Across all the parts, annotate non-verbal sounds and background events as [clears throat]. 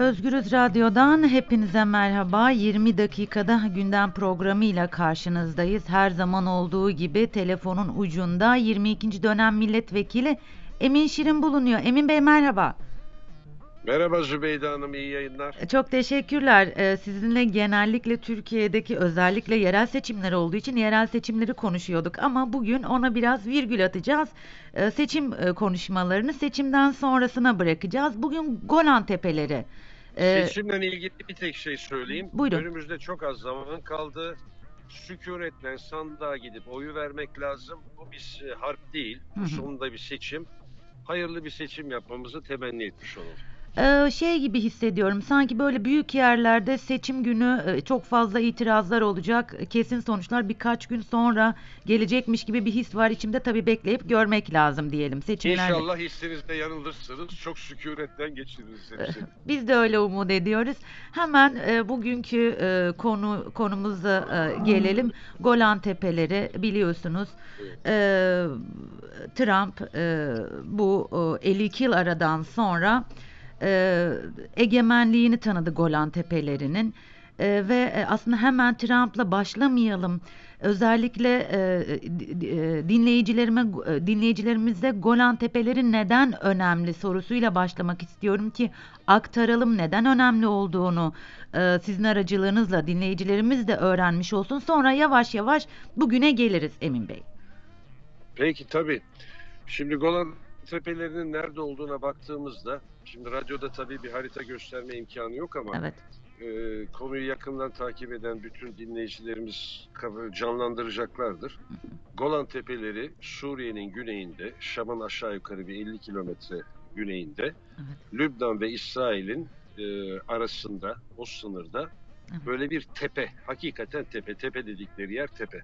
Özgürüz Radyo'dan hepinize merhaba. 20 dakikada gündem programıyla karşınızdayız. Her zaman olduğu gibi telefonun ucunda 22. dönem milletvekili Emin Şirin bulunuyor. Emin Bey merhaba. Merhaba Zübeyde Hanım, iyi yayınlar. Çok teşekkürler. Ee, Sizinle genellikle Türkiye'deki özellikle yerel seçimler olduğu için yerel seçimleri konuşuyorduk ama bugün ona biraz virgül atacağız. Ee, Seçim e, konuşmalarını seçimden sonrasına bırakacağız. Bugün Golan Tepeleri. Ee, Seçimle ilgili bir tek şey söyleyeyim. Buyurun. Önümüzde çok az zaman kaldı. Sükunetle sandığa gidip oyu vermek lazım. Bu bir harp değil. Bu sonunda bir seçim. Hayırlı bir seçim yapmamızı temenni etmiş olalım. Ee, şey gibi hissediyorum sanki böyle büyük yerlerde seçim günü e, çok fazla itirazlar olacak kesin sonuçlar birkaç gün sonra gelecekmiş gibi bir his var içimde tabii bekleyip görmek lazım diyelim seçimlerde. İnşallah hissinizde yanılırsınız. Çok sükunetten geçiririz hepsini. Biz de öyle umut ediyoruz. Hemen e, bugünkü e, konu konumuza e, gelelim. Golan Tepeleri biliyorsunuz. E, Trump e, bu e, 52 yıl aradan sonra e, egemenliğini tanıdı Golan Tepelerinin. E, ve e, aslında hemen Trump'la başlamayalım. Özellikle e, e, dinleyicilerime e, dinleyicilerimize Golan Tepeleri neden önemli sorusuyla başlamak istiyorum ki aktaralım neden önemli olduğunu e, sizin aracılığınızla dinleyicilerimiz de öğrenmiş olsun. Sonra yavaş yavaş bugüne geliriz Emin Bey. Peki tabii. Şimdi Golan Tepelerinin nerede olduğuna baktığımızda, şimdi radyoda tabii bir harita gösterme imkanı yok ama Evet. e, konuyu yakından takip eden bütün dinleyicilerimiz canlandıracaklardır. Golan Tepeleri Suriye'nin güneyinde, Şam'ın aşağı yukarı bir 50 kilometre güneyinde, Evet. Lübnan ve İsrail'in e, arasında, o sınırda Evet. böyle bir tepe, hakikaten tepe, tepe dedikleri yer tepe.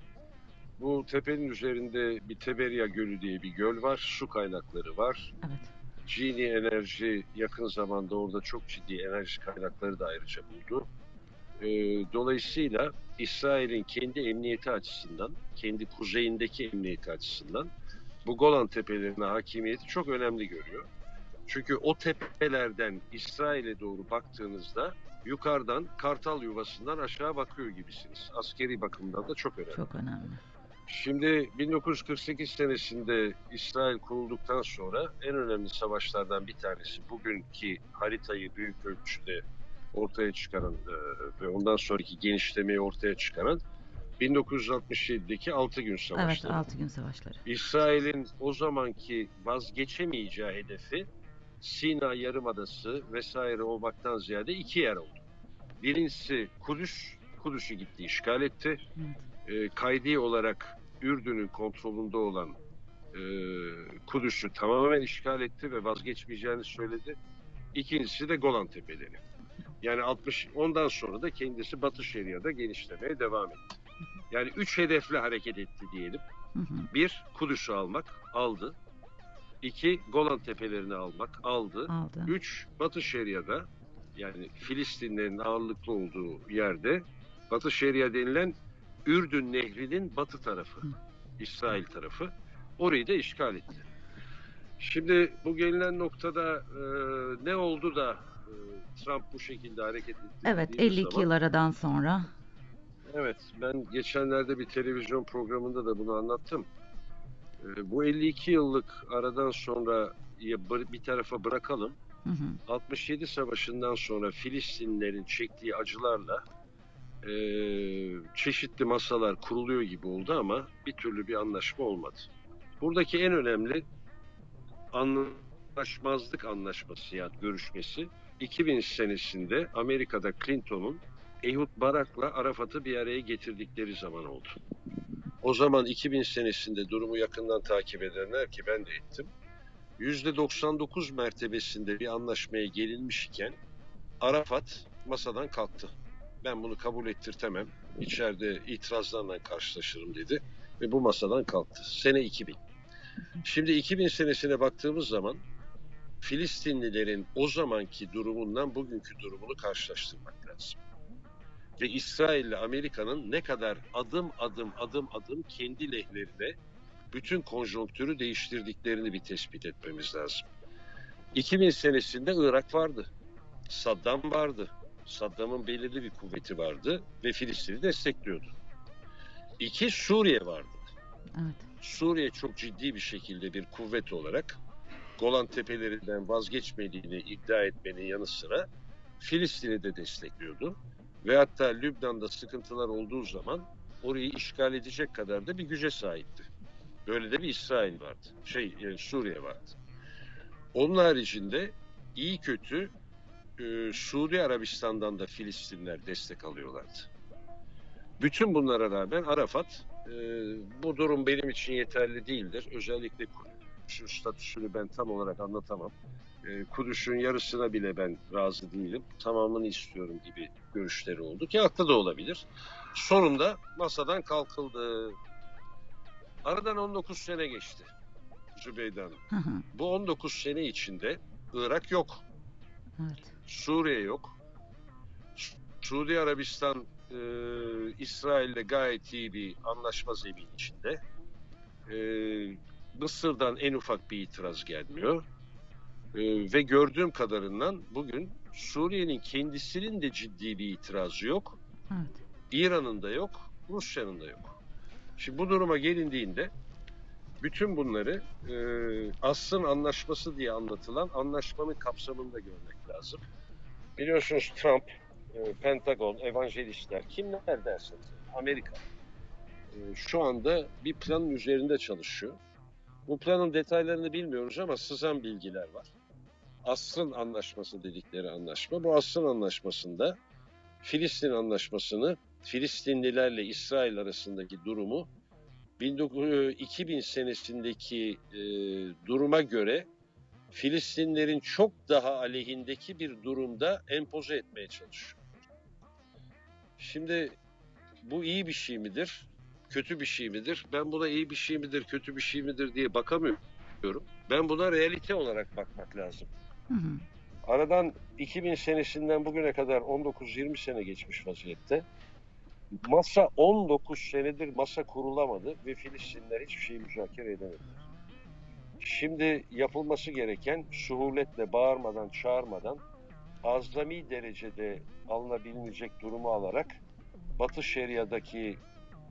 Bu tepenin üzerinde bir Teberia Gölü diye bir göl var, su kaynakları var. Evet. Gini Enerji yakın zamanda orada çok ciddi enerji kaynakları da ayrıca buldu. Ee, dolayısıyla İsrail'in kendi emniyeti açısından, kendi kuzeyindeki emniyeti açısından bu Golan Tepelerine hakimiyeti çok önemli görüyor. Çünkü o tepelerden İsrail'e doğru baktığınızda yukarıdan Kartal Yuvası'ndan aşağı bakıyor gibisiniz. Askeri bakımdan da çok önemli. Çok önemli. Şimdi 1948 senesinde İsrail kurulduktan sonra en önemli savaşlardan bir tanesi bugünkü haritayı büyük ölçüde ortaya çıkaran e, ve ondan sonraki genişlemeyi ortaya çıkaran 1967'deki 6 gün Evet, savaşları. 6 gün savaşları. İsrail'in o zamanki vazgeçemeyeceği hedefi Sina Yarımadası vesaire olmaktan ziyade iki yer oldu. Birincisi Kudüs, Kudüs'ü gitti işgal etti Evet. e, kaydi olarak Ürdün'ün kontrolünde olan e, Kudüs'ü tamamen işgal etti ve vazgeçmeyeceğini söyledi. İkincisi de Golan Tepeleri. Yani 60 ondan sonra da kendisi Batı Şeria'da genişlemeye devam etti. Yani üç hedefle hareket etti diyelim. Hı hı. Bir, Kudüs'ü almak, aldı. İki, Golan Tepelerini almak, aldı. Aldı. Üç, Batı Şeria'da yani Filistinlerin ağırlıklı olduğu yerde Batı Şeria denilen Ürdün Nehri'nin batı tarafı. İsrail tarafı. Orayı da işgal etti. Şimdi bu gelinen noktada e, ne oldu da e, Trump bu şekilde hareket etti? Evet, dediğimiz 52 zaman- yıl aradan sonra. Evet, ben geçenlerde bir televizyon programında da bunu anlattım. E, bu 52 yıllık aradan sonra bir tarafa bırakalım. Hı hı. 67 Savaşı'ndan sonra Filistinlerin çektiği acılarla e, çeşitli masalar kuruluyor gibi oldu ama bir türlü bir anlaşma olmadı. Buradaki en önemli anlaşmazlık anlaşması yani görüşmesi 2000 senesinde Amerika'da Clinton'un Ehud Barak'la Arafat'ı bir araya getirdikleri zaman oldu. O zaman 2000 senesinde durumu yakından takip edenler ki ben de ettim. %99 mertebesinde bir anlaşmaya gelinmiş iken Arafat masadan kalktı. Ben bunu kabul ettirtemem. İçeride itirazlarla karşılaşırım dedi ve bu masadan kalktı. Sene 2000. Şimdi 2000 senesine baktığımız zaman Filistinlilerin o zamanki durumundan bugünkü durumunu karşılaştırmak lazım. Ve İsrail ile Amerika'nın ne kadar adım adım adım adım kendi lehlerine bütün konjonktürü değiştirdiklerini bir tespit etmemiz lazım. 2000 senesinde Irak vardı. Saddam vardı. Saddam'ın belirli bir kuvveti vardı ve Filistin'i destekliyordu. İki Suriye vardı. Evet. Suriye çok ciddi bir şekilde bir kuvvet olarak Golan Tepeleri'nden vazgeçmediğini iddia etmenin yanı sıra Filistin'i de destekliyordu. Ve hatta Lübnan'da sıkıntılar olduğu zaman orayı işgal edecek kadar da bir güce sahipti. Böyle de bir İsrail vardı. Şey, e, Suriye vardı. Onun haricinde iyi kötü e, Suudi Arabistan'dan da Filistinler destek alıyorlardı. Bütün bunlara rağmen Arafat e, bu durum benim için yeterli değildir. Özellikle Kudüs'ün statüsünü ben tam olarak anlatamam. E, Kudüs'ün yarısına bile ben razı değilim. Tamamını istiyorum gibi görüşleri oldu ki haklı da olabilir. Sonunda masadan kalkıldı. Aradan 19 sene geçti Zübeyde Hanım. Hı hı. Bu 19 sene içinde Irak yok, Evet. Suriye yok. Su- Suudi Arabistan e, İsrail'le gayet iyi bir anlaşma zemin içinde. E, Mısır'dan en ufak bir itiraz gelmiyor. E, ve gördüğüm kadarından bugün Suriye'nin kendisinin de ciddi bir itirazı yok. Evet. İran'ın da yok, Rusya'nın da yok. Şimdi bu duruma gelindiğinde bütün bunları e, Aslın Anlaşması diye anlatılan anlaşmanın kapsamında görmek lazım. Biliyorsunuz Trump, e, Pentagon, evangelistler, kimler derseniz Amerika e, şu anda bir planın üzerinde çalışıyor. Bu planın detaylarını bilmiyoruz ama sızan bilgiler var. Aslın Anlaşması dedikleri anlaşma. Bu Aslın Anlaşması'nda Filistin Anlaşması'nı Filistinlilerle İsrail arasındaki durumu 19 2000 senesindeki e, duruma göre Filistinlerin çok daha aleyhindeki bir durumda empoze etmeye çalışıyor. Şimdi bu iyi bir şey midir? Kötü bir şey midir? Ben buna iyi bir şey midir, kötü bir şey midir diye bakamıyorum. Ben buna realite olarak bakmak lazım. Hı hı. Aradan 2000 senesinden bugüne kadar 19-20 sene geçmiş vaziyette. Masa 19 senedir masa kurulamadı ve Filistinler hiçbir şeyi müzakere edemediler. Şimdi yapılması gereken suhuletle bağırmadan, çağırmadan azami derecede alınabilecek durumu alarak Batı Şeria'daki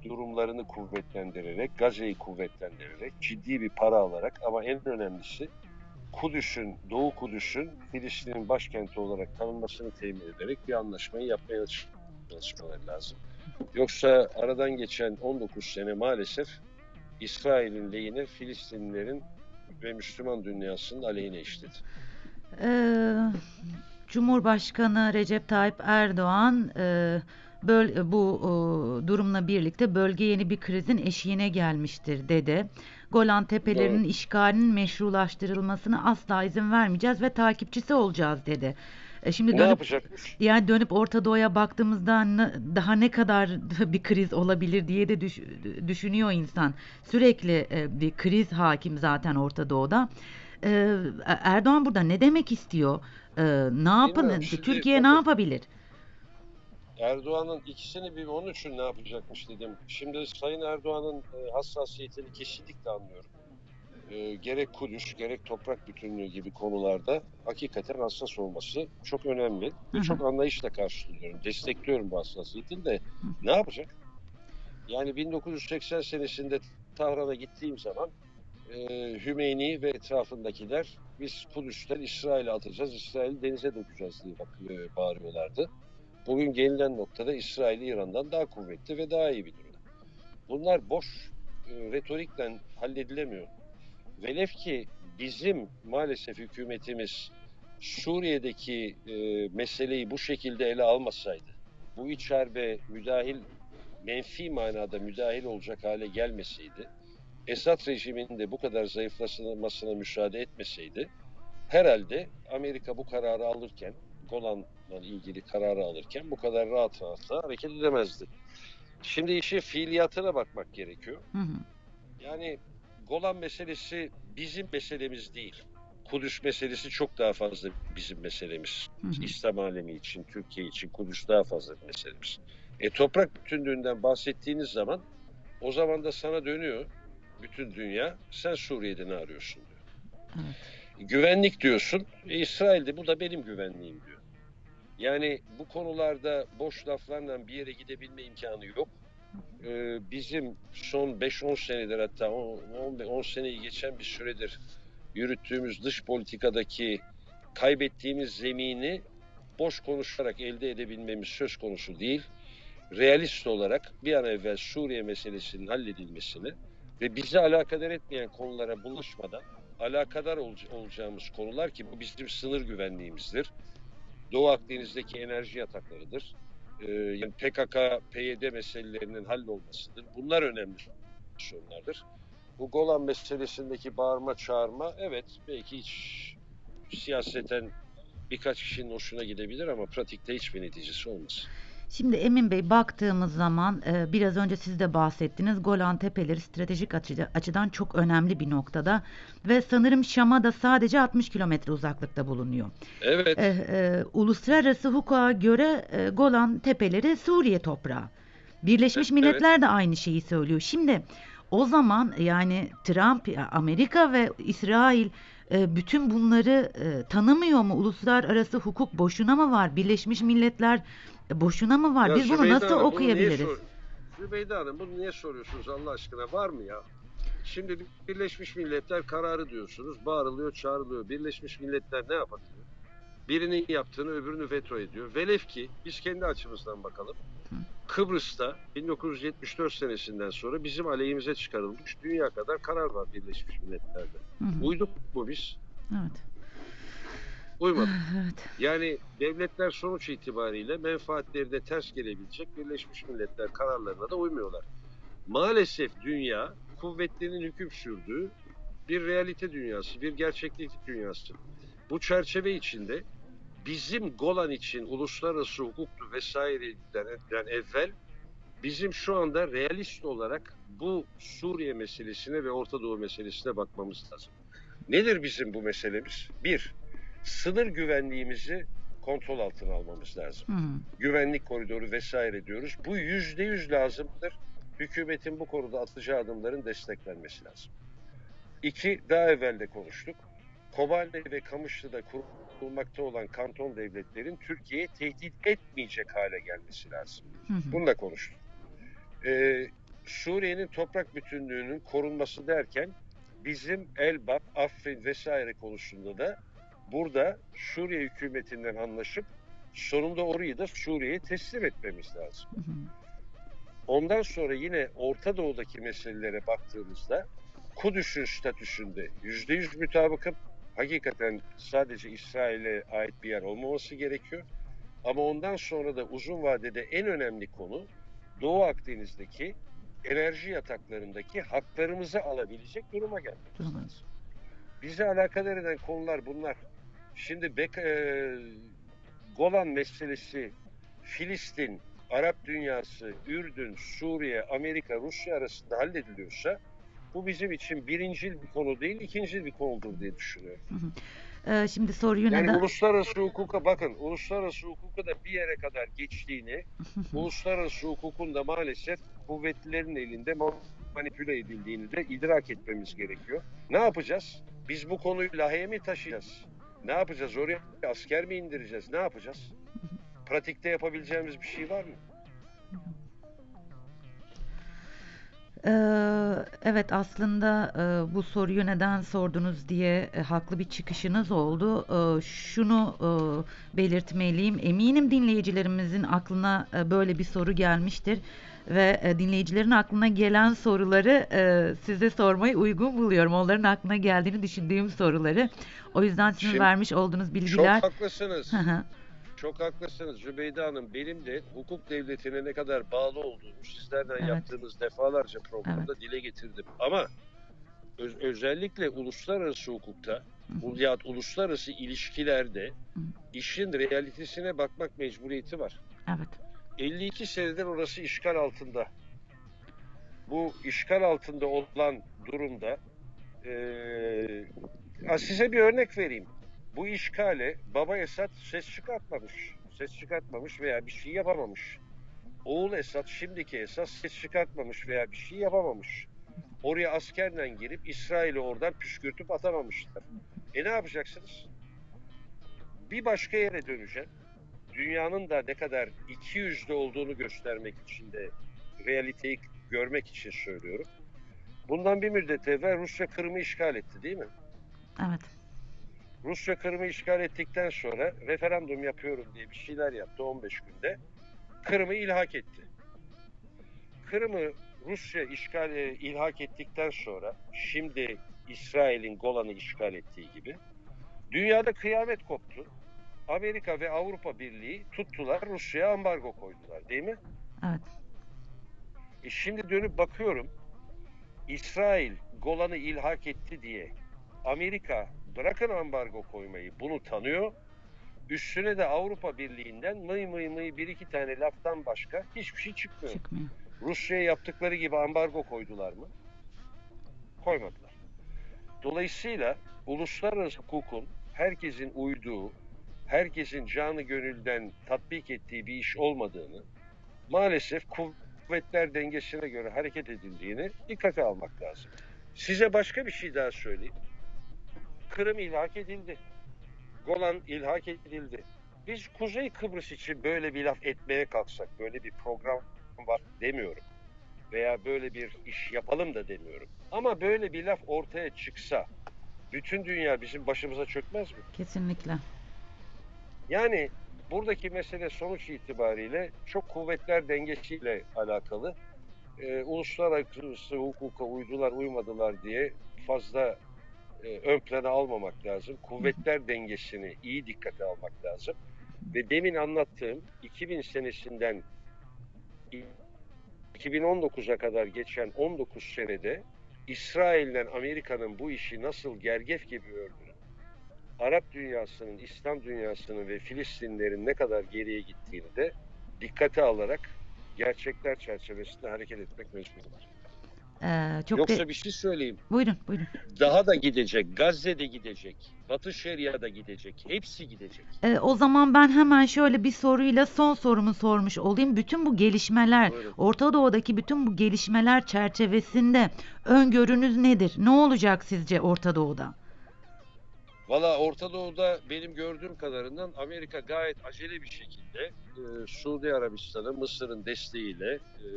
durumlarını kuvvetlendirerek, Gazze'yi kuvvetlendirerek, ciddi bir para alarak ama en önemlisi Kudüs'ün, Doğu Kudüs'ün Filistin'in başkenti olarak tanınmasını temin ederek bir anlaşmayı yapmaya çalışmaları lazım. Yoksa aradan geçen 19 sene maalesef İsrail'in lehine, Filistinlilerin ve Müslüman dünyasının aleyhine işledi. Ee, Cumhurbaşkanı Recep Tayyip Erdoğan e, böl- bu e, durumla birlikte bölge yeni bir krizin eşiğine gelmiştir dedi. Golan Tepelerinin Doğru. işgalinin meşrulaştırılmasına asla izin vermeyeceğiz ve takipçisi olacağız dedi. E, şimdi Ne dönüp yapacakmış? yani dönüp Orta Doğu'ya baktığımızda daha ne kadar [laughs] bir kriz olabilir diye de düş- düşünüyor insan. Sürekli e, bir kriz hakim zaten Orta Doğu'da. E, Erdoğan burada ne demek istiyor? E, ne yapın? Türkiye ne yapabilir? Erdoğan'ın ikisini bir onun için ne yapacakmış dedim. Şimdi Sayın Erdoğan'ın hassasiyetini kesinlikle anlıyorum. Gerek Kudüs, gerek toprak bütünlüğü gibi konularda hakikaten hassas olması çok önemli. Ve çok anlayışla karşılıyorum. Destekliyorum bu hassasiyetini de. Ne yapacak? Yani 1980 senesinde Tahran'a gittiğim zaman e, Hümeyni ve etrafındakiler biz Kudüs'ten İsrail'e atacağız, İsrail'i denize dökeceğiz diye bak, e, bağırıyorlardı. Bugün gelinen noktada İsrail İran'dan daha kuvvetli ve daha iyi bir durumda. Bunlar boş e, retorikten halledilemiyor. Velev ki bizim maalesef hükümetimiz Suriye'deki e, meseleyi bu şekilde ele almasaydı, bu iç harbe müdahil, menfi manada müdahil olacak hale gelmeseydi, Esad rejiminin de bu kadar zayıflamasına müsaade etmeseydi, herhalde Amerika bu kararı alırken, Golan'la ilgili kararı alırken bu kadar rahat rahat hareket edemezdi. Şimdi işin fiiliyatına bakmak gerekiyor. Hı hı. Yani Golan meselesi bizim meselemiz değil. Kudüs meselesi çok daha fazla bizim meselemiz. Hı hı. İslam alemi için, Türkiye için Kudüs daha fazla bir meselemiz. E toprak bütünlüğünden bahsettiğiniz zaman o zaman da sana dönüyor bütün dünya. Sen Suriye'de ne arıyorsun diyor. Evet. Güvenlik diyorsun. E, İsrail'de bu da benim güvenliğim diyor. Yani bu konularda boş laflarla bir yere gidebilme imkanı yok. Ee, bizim son 5-10 senedir hatta 10, 10 seneyi geçen bir süredir yürüttüğümüz dış politikadaki kaybettiğimiz zemini boş konuşarak elde edebilmemiz söz konusu değil. Realist olarak bir an evvel Suriye meselesinin halledilmesini ve bizi alakadar etmeyen konulara bulaşmadan alakadar ol- olacağımız konular ki bu bizim sınır güvenliğimizdir. Doğu Akdeniz'deki enerji yataklarıdır. Ee, yani PKK, PYD meselelerinin hallolmasıdır. Bunlar önemli sorunlardır. Bu Golan meselesindeki bağırma çağırma evet belki hiç siyaseten birkaç kişinin hoşuna gidebilir ama pratikte hiçbir neticesi olmaz. Şimdi Emin Bey baktığımız zaman e, biraz önce siz de bahsettiniz. Golan Tepeleri stratejik açı- açıdan çok önemli bir noktada ve sanırım Şam'a da sadece 60 kilometre uzaklıkta bulunuyor. Evet. E, e, uluslararası hukuka göre e, Golan Tepeleri Suriye toprağı. Birleşmiş Evet. Milletler de aynı şeyi söylüyor. Şimdi o zaman yani Trump, Amerika ve İsrail bütün bunları tanımıyor mu? Uluslararası hukuk boşuna mı var? Birleşmiş Milletler e, boşuna mı var? Ya Biz bunu Zübeyde nasıl Hanım, bunu niye okuyabiliriz? sor- Zübeyde Hanım bunu niye soruyorsunuz Allah aşkına var mı ya? Şimdi Birleşmiş Milletler kararı diyorsunuz. Bağırılıyor, çağrılıyor. Birleşmiş Milletler ne yapabiliyor? Birinin yaptığını öbürünü veto ediyor. Velev ki biz kendi açımızdan bakalım. Hı. Kıbrıs'ta 1974 senesinden sonra bizim aleyhimize çıkarılmış dünya kadar karar var Birleşmiş Milletler'de. Hı hı. Uyduk mu biz? Evet. Uymadık. Evet. Yani devletler sonuç itibariyle menfaatlerine ters gelebilecek Birleşmiş Milletler kararlarına da uymuyorlar. Maalesef dünya kuvvetlerinin hüküm sürdüğü bir realite dünyası, bir gerçeklik dünyası. Bu çerçeve içinde bizim Golan için uluslararası hukuktu vesaireden evvel bizim şu anda realist olarak bu Suriye meselesine ve Orta Doğu meselesine bakmamız lazım. Nedir bizim bu meselemiz? Bir, sınır güvenliğimizi kontrol altına almamız lazım. Hı. Güvenlik koridoru vesaire diyoruz. Bu yüzde yüz lazımdır. Hükümetin bu konuda atacağı adımların desteklenmesi lazım. İki, daha evvel de konuştuk. Kobane ve Kamışlı'da kurulmakta olan kanton devletlerin Türkiye'ye tehdit etmeyecek hale gelmesi lazım. Hı hı. Bunu da konuştuk. Ee, Suriye'nin toprak bütünlüğünün korunması derken bizim Elbap, Afrin vesaire konusunda da burada Suriye hükümetinden anlaşıp sonunda orayı da Suriye'ye teslim etmemiz lazım. Hı hı. Ondan sonra yine Orta Doğu'daki meselelere baktığımızda Kudüs'ün statüsünde yüzde yüz mütabıkım. Hakikaten sadece İsrail'e ait bir yer olmaması gerekiyor. Ama ondan sonra da uzun vadede en önemli konu Doğu Akdeniz'deki enerji yataklarındaki haklarımızı alabilecek duruma gelmemiz. Bizi alakadar eden konular bunlar. Şimdi Bek e, Golan meselesi, Filistin, Arap dünyası, Ürdün, Suriye, Amerika, Rusya arasında hallediliyorsa bu bizim için birincil bir konu değil, ikincil bir konudur diye düşünüyorum. Ee, şimdi soruyu Yani neden... uluslararası hukuka bakın, uluslararası hukuka da bir yere kadar geçtiğini, [laughs] uluslararası hukukun da maalesef kuvvetlilerin elinde manipüle edildiğini de idrak etmemiz gerekiyor. Ne yapacağız? Biz bu konuyu laheye mi taşıyacağız? Ne yapacağız? Oraya asker mi indireceğiz? Ne yapacağız? Pratikte yapabileceğimiz bir şey var mı? Ee, evet aslında e, bu soruyu neden sordunuz diye e, haklı bir çıkışınız oldu. Ee, şunu e, belirtmeliyim. Eminim dinleyicilerimizin aklına böyle bir soru gelmiştir ve dinleyicilerin aklına gelen soruları size sormayı uygun buluyorum. Onların aklına geldiğini düşündüğüm soruları. O yüzden sizin Şimdi- vermiş olduğunuz bilgiler. Çok haklısınız. Çok haklısınız Zübeyde Hanım. Benim de hukuk devletine ne kadar bağlı olduğumu sizlerden Evet. yaptığınız defalarca programda dile getirdim. Ama öz- özellikle uluslararası hukukta ya uluslararası ilişkilerde işin realitesine bakmak mecburiyeti var. evet. 52 senedir orası işgal altında. Bu işgal altında olan durumda ha, size bir örnek vereyim. Bu işgale Baba Esad ses çıkartmamış. Ses çıkartmamış veya bir şey yapamamış. Oğul Esad, şimdiki Esad ses çıkartmamış veya bir şey yapamamış. Oraya askerle girip İsrail'i oradan püskürtüp atamamışlar. E ne yapacaksınız? Bir başka yere döneceğim. dünyanın da ne kadar iki yüzlü olduğunu göstermek için de realiteyi görmek için söylüyorum. Bundan bir müddet evvel Rusya Kırım'ı işgal etti değil mi? Evet. Rusya Kırım'ı işgal ettikten sonra referandum yapıyorum diye bir şeyler yaptı 15 günde. Kırım'ı ilhak etti. Kırım'ı Rusya işgal e, ilhak ettikten sonra şimdi İsrail'in Golan'ı işgal ettiği gibi dünyada kıyamet koptu. Amerika ve Avrupa Birliği tuttular Rusya'ya ambargo koydular değil mi? Evet. E şimdi dönüp bakıyorum İsrail Golan'ı ilhak etti diye Amerika bırakın ambargo koymayı bunu tanıyor. Üstüne de Avrupa Birliği'nden mıy mıy mıy bir iki tane laftan başka hiçbir şey çıkmıyor. Çıkmıyor. Rusya'ya yaptıkları gibi ambargo koydular mı? Koymadılar. Dolayısıyla uluslararası hukukun herkesin uyduğu, herkesin canı gönülden tatbik ettiği bir iş olmadığını, maalesef kuvvetler dengesine göre hareket edildiğini dikkate almak lazım. Size başka bir şey daha söyleyeyim. Kırım ilhak edildi. Golan ilhak edildi. Biz Kuzey Kıbrıs için böyle bir laf etmeye kalksak, böyle bir program var demiyorum. Veya böyle bir iş yapalım da demiyorum. Ama böyle bir laf ortaya çıksa bütün dünya bizim başımıza çökmez mi? Kesinlikle. Yani buradaki mesele sonuç itibariyle çok kuvvetler dengesiyle alakalı. Ee, uluslararası hukuka uydular uymadılar diye fazla e, ön plana almamak lazım. Kuvvetler dengesini iyi dikkate almak lazım. Ve demin anlattığım 2000 senesinden 2019'a kadar geçen 19 senede İsrail'le Amerika'nın bu işi nasıl gergef gibi ördüğünü, Arap dünyasının, İslam dünyasının ve Filistinlerin ne kadar geriye gittiğini de dikkate alarak gerçekler çerçevesinde hareket etmek mecburlar. Ee, çok Yoksa de... bir şey söyleyeyim. Buyurun, buyurun. Daha da gidecek. Gazze'de gidecek. Batı Şeria'da gidecek. Hepsi gidecek. Ee, o zaman ben hemen şöyle bir soruyla son sorumu sormuş olayım. Bütün bu gelişmeler, Buyurun. Orta Doğu'daki bütün bu gelişmeler çerçevesinde öngörünüz nedir? Ne olacak sizce Orta Doğu'da? Valla Orta Doğu'da benim gördüğüm kadarından Amerika gayet acele bir şekilde e, Suudi Arabistan'ı Mısır'ın desteğiyle e,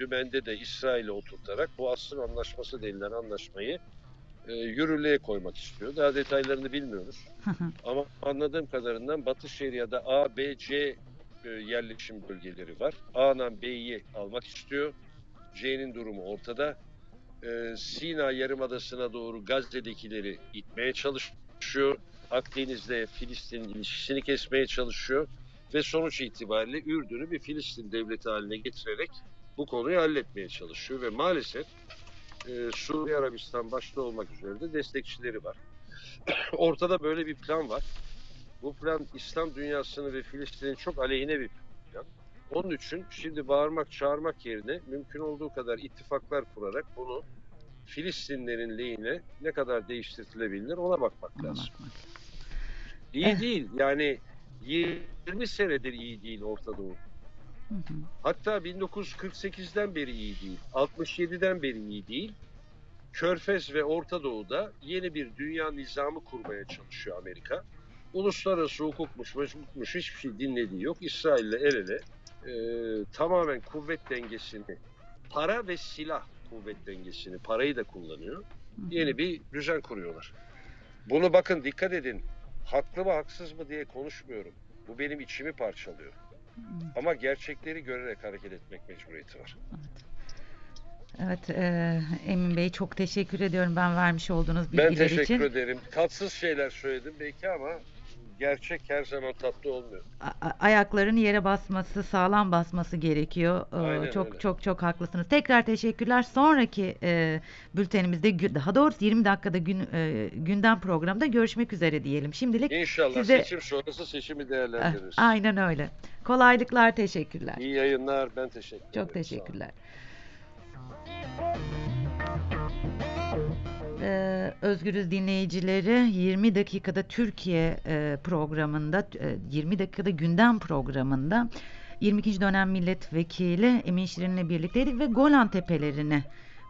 dümende de İsrail'e oturtarak bu asıl anlaşması denilen anlaşmayı e, yürürlüğe koymak istiyor. Daha detaylarını bilmiyoruz. Ama anladığım kadarından Batı Şeria'da A, B, C e, yerleşim bölgeleri var. A'dan B'yi almak istiyor. C'nin durumu ortada. E, Sina Yarımadası'na doğru Gazze'dekileri itmeye çalışıyor. Akdeniz'de Filistin ilişkisini kesmeye çalışıyor. Ve sonuç itibariyle Ürdün'ü bir Filistin devleti haline getirerek bu konuyu halletmeye çalışıyor. Ve maalesef e, Suudi Arabistan başta olmak üzere de destekçileri var. [clears throat] Ortada böyle bir plan var. Bu plan İslam dünyasını ve Filistin'in çok aleyhine bir plan. Onun için şimdi bağırmak, çağırmak yerine mümkün olduğu kadar ittifaklar kurarak bunu Filistinlerin lehine ne kadar değiştirilebilir ona bakmak lazım. İyi değil. Yani 20 senedir iyi değil Orta Doğu. Hı hı. Hatta 1948'den beri iyi değil. 67'den beri iyi değil. Körfez ve Orta Doğu'da yeni bir dünya nizamı kurmaya çalışıyor Amerika. Uluslararası hukukmuş, hukukmuş hiçbir şey dinlediği yok. İsrail'le el ele e, tamamen kuvvet dengesini, para ve silah kuvvet dengesini, parayı da kullanıyor. Yeni bir düzen kuruyorlar. Bunu bakın dikkat edin. Haklı mı haksız mı diye konuşmuyorum. Bu benim içimi parçalıyor. Ama gerçekleri görerek hareket etmek mecburiyeti var. Evet, e, Emin Bey çok teşekkür ediyorum ben vermiş olduğunuz Ben bilgiler teşekkür için. ederim. Tatsız şeyler söyledim belki ama gerçek her zaman tatlı olmuyor. A- ayakların yere basması, sağlam basması gerekiyor. Ee, Aynen çok öyle. çok çok haklısınız. Tekrar teşekkürler. Sonraki e, bültenimizde daha doğrusu 20 dakikada gün e, gündem programında görüşmek üzere diyelim. Şimdilik İnşallah Size- seçim sonrası seçimi değerlendiririz. aynen öyle. Kolaylıklar, teşekkürler. İyi yayınlar. Ben teşekkür ederim. Çok teşekkürler. Ee, Özgürüz dinleyicileri 20 dakikada Türkiye e, programında e, 20 dakikada gündem programında 22. dönem milletvekili Emin Şirin'le birlikteydik ve Golan Tepelerini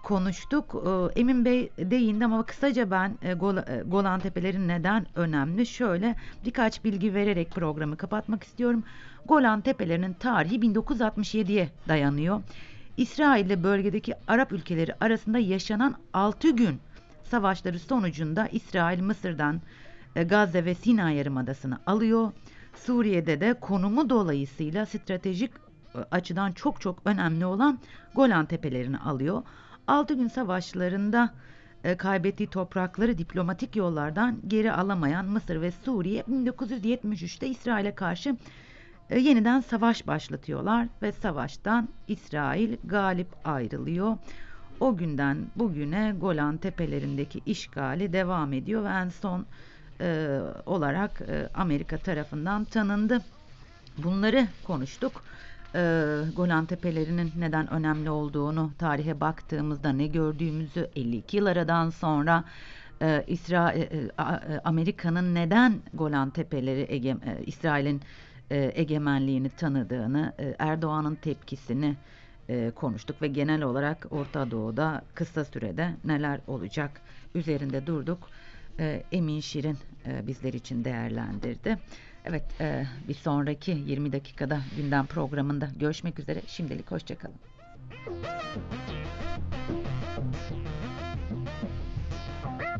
konuştuk. Ee, Emin Bey değindi ama kısaca ben e, Gol- e, Golan Tepeleri neden önemli? Şöyle birkaç bilgi vererek programı kapatmak istiyorum. Golan Tepelerinin tarihi 1967'ye dayanıyor. İsrail ile bölgedeki Arap ülkeleri arasında yaşanan 6 gün savaşları sonucunda İsrail Mısır'dan e, Gazze ve Sina Yarımadası'nı alıyor. Suriye'de de konumu dolayısıyla stratejik e, açıdan çok çok önemli olan Golan Tepelerini alıyor. 6 gün savaşlarında e, kaybettiği toprakları diplomatik yollardan geri alamayan Mısır ve Suriye 1973'te İsrail'e karşı yeniden savaş başlatıyorlar ve savaştan İsrail galip ayrılıyor. O günden bugüne Golan Tepelerindeki işgali devam ediyor ve en son e, olarak e, Amerika tarafından tanındı. Bunları konuştuk. E, Golan Tepelerinin neden önemli olduğunu, tarihe baktığımızda ne gördüğümüzü 52 yıl aradan sonra e, İsra e, e, e, Amerika'nın neden Golan Tepeleri ege, e, İsrail'in e, egemenliğini tanıdığını, e, Erdoğan'ın tepkisini e, konuştuk ve genel olarak Orta Doğu'da kısa sürede neler olacak üzerinde durduk. E, Emin Şirin e, bizler için değerlendirdi. Evet, e, bir sonraki 20 dakikada gündem programında görüşmek üzere. Şimdilik hoşçakalın.